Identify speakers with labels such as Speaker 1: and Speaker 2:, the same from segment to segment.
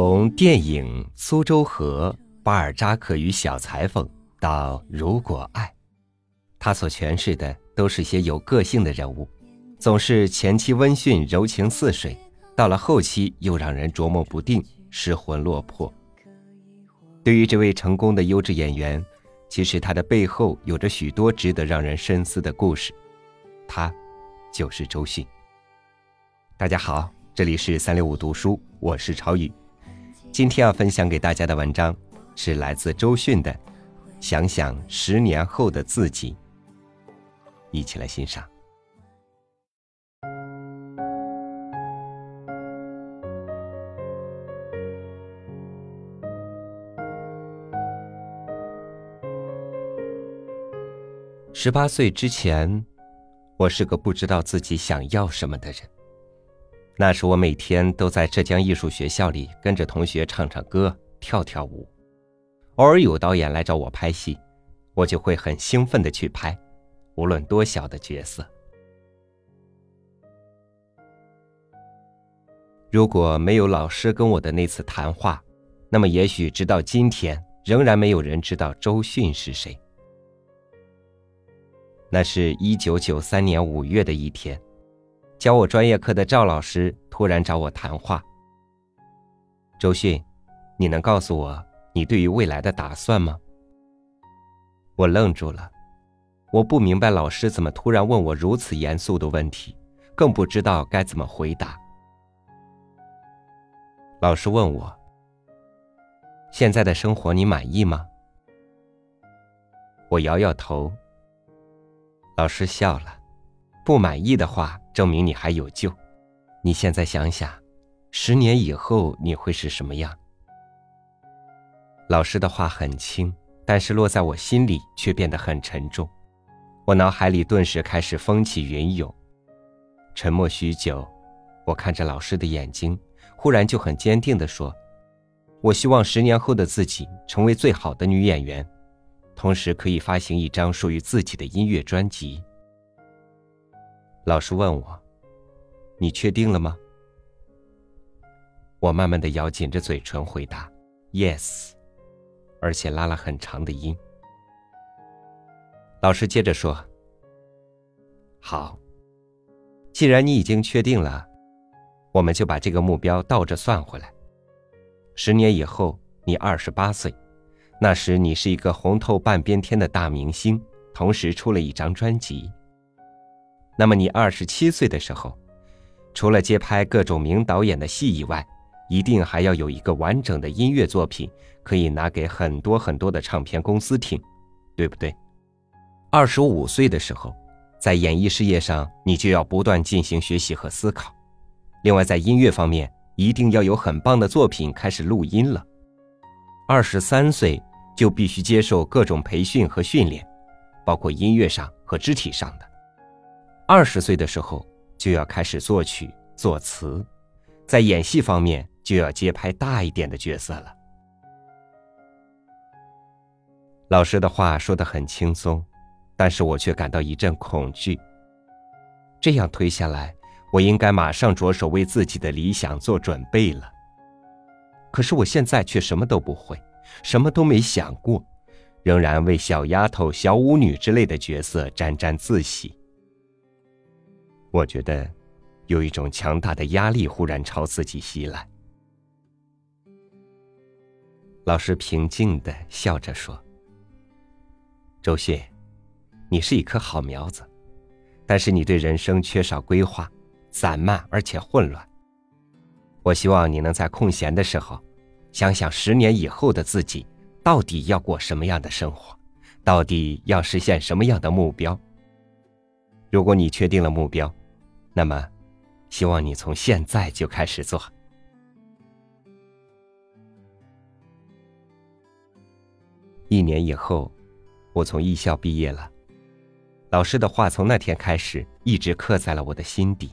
Speaker 1: 从电影《苏州河》《巴尔扎克与小裁缝》到《如果爱》，他所诠释的都是些有个性的人物，总是前期温驯柔情似水，到了后期又让人琢磨不定、失魂落魄。对于这位成功的优质演员，其实他的背后有着许多值得让人深思的故事。他，就是周迅。大家好，这里是三六五读书，我是朝宇。今天要分享给大家的文章是来自周迅的《想想十年后的自己》，一起来欣赏。十八岁之前，我是个不知道自己想要什么的人。那时我每天都在浙江艺术学校里跟着同学唱唱歌、跳跳舞，偶尔有导演来找我拍戏，我就会很兴奋的去拍，无论多小的角色。如果没有老师跟我的那次谈话，那么也许直到今天，仍然没有人知道周迅是谁。那是一九九三年五月的一天。教我专业课的赵老师突然找我谈话。周迅，你能告诉我你对于未来的打算吗？我愣住了，我不明白老师怎么突然问我如此严肃的问题，更不知道该怎么回答。老师问我：“现在的生活你满意吗？”我摇摇头。老师笑了。不满意的话，证明你还有救。你现在想想，十年以后你会是什么样？老师的话很轻，但是落在我心里却变得很沉重。我脑海里顿时开始风起云涌。沉默许久，我看着老师的眼睛，忽然就很坚定地说：“我希望十年后的自己成为最好的女演员，同时可以发行一张属于自己的音乐专辑。”老师问我：“你确定了吗？”我慢慢的咬紧着嘴唇回答：“Yes。”而且拉了很长的音。老师接着说：“好，既然你已经确定了，我们就把这个目标倒着算回来。十年以后，你二十八岁，那时你是一个红透半边天的大明星，同时出了一张专辑。”那么你二十七岁的时候，除了接拍各种名导演的戏以外，一定还要有一个完整的音乐作品，可以拿给很多很多的唱片公司听，对不对？二十五岁的时候，在演艺事业上，你就要不断进行学习和思考。另外，在音乐方面，一定要有很棒的作品开始录音了。二十三岁就必须接受各种培训和训练，包括音乐上和肢体上的。二十岁的时候就要开始作曲作词，在演戏方面就要接拍大一点的角色了。老师的话说的很轻松，但是我却感到一阵恐惧。这样推下来，我应该马上着手为自己的理想做准备了。可是我现在却什么都不会，什么都没想过，仍然为小丫头、小舞女之类的角色沾沾自喜。我觉得，有一种强大的压力忽然朝自己袭来。老师平静的笑着说：“周迅，你是一棵好苗子，但是你对人生缺少规划，散漫而且混乱。我希望你能在空闲的时候，想想十年以后的自己到底要过什么样的生活，到底要实现什么样的目标。如果你确定了目标。”那么，希望你从现在就开始做。一年以后，我从艺校毕业了。老师的话从那天开始一直刻在了我的心底。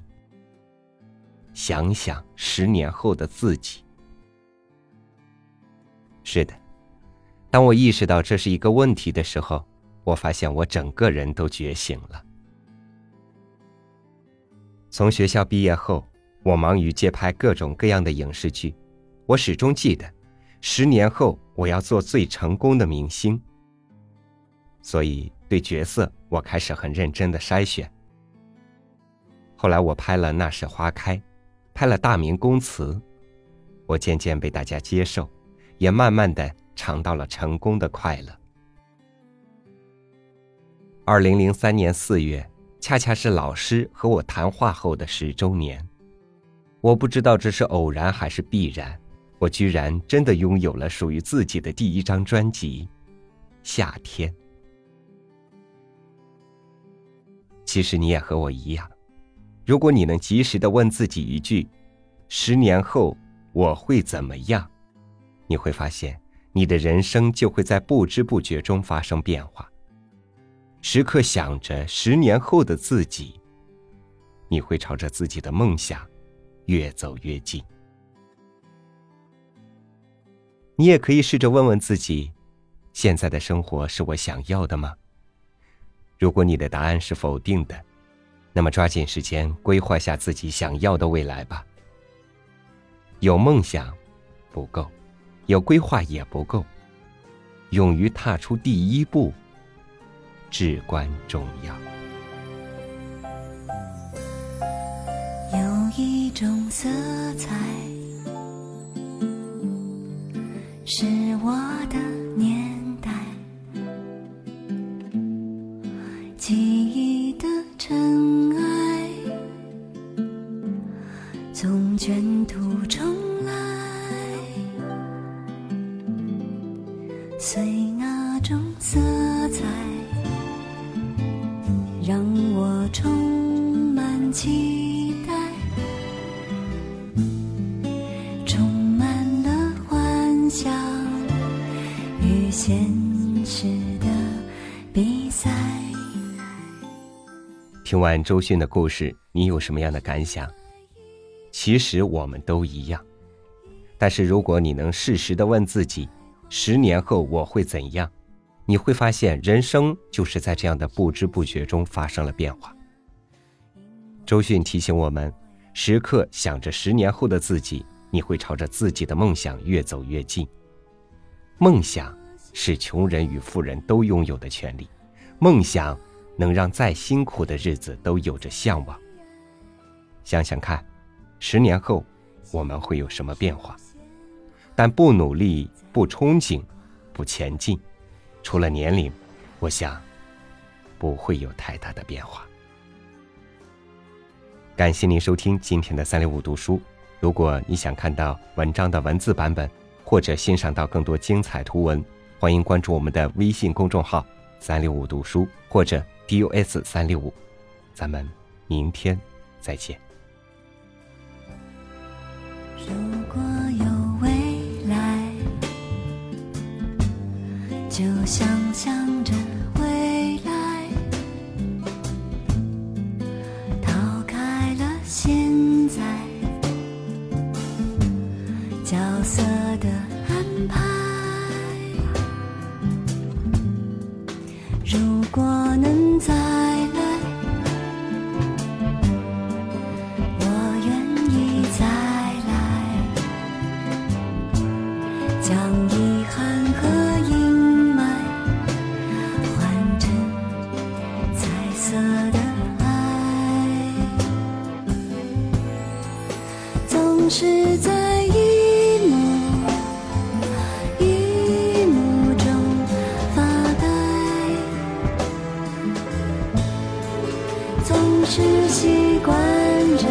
Speaker 1: 想想十年后的自己。是的，当我意识到这是一个问题的时候，我发现我整个人都觉醒了。从学校毕业后，我忙于接拍各种各样的影视剧，我始终记得，十年后我要做最成功的明星。所以对角色，我开始很认真的筛选。后来我拍了《那时花开》，拍了《大明宫词》，我渐渐被大家接受，也慢慢的尝到了成功的快乐。二零零三年四月，恰恰是老师和我谈话后的十周年。我不知道这是偶然还是必然，我居然真的拥有了属于自己的第一张专辑《夏天》。其实你也和我一样，如果你能及时的问自己一句：“十年后我会怎么样？”你会发现，你的人生就会在不知不觉中发生变化。时刻想着十年后的自己，你会朝着自己的梦想。越走越近。你也可以试着问问自己：现在的生活是我想要的吗？如果你的答案是否定的，那么抓紧时间规划下自己想要的未来吧。有梦想不够，有规划也不够，勇于踏出第一步至关重要。
Speaker 2: 有一种色彩是我的年代，记忆期待充满了幻想与现实的比赛。
Speaker 1: 听完周迅的故事，你有什么样的感想？其实我们都一样，但是如果你能适时的问自己，十年后我会怎样？你会发现，人生就是在这样的不知不觉中发生了变化。周迅提醒我们，时刻想着十年后的自己，你会朝着自己的梦想越走越近。梦想是穷人与富人都拥有的权利，梦想。能让再辛苦的日子都有着向往。想想看，十年后我们会有什么变化？但不努力、不憧憬、不前进，除了年龄，我想不会有太大的变化。感谢您收听今天的三六五读书。如果你想看到文章的文字版本，或者欣赏到更多精彩图文，欢迎关注我们的微信公众号“三六五读书”或者。DUS 三六五，咱们明天再见。
Speaker 2: 如果有未来，就想象着的爱，总是在一幕一幕中发呆，总是习惯着。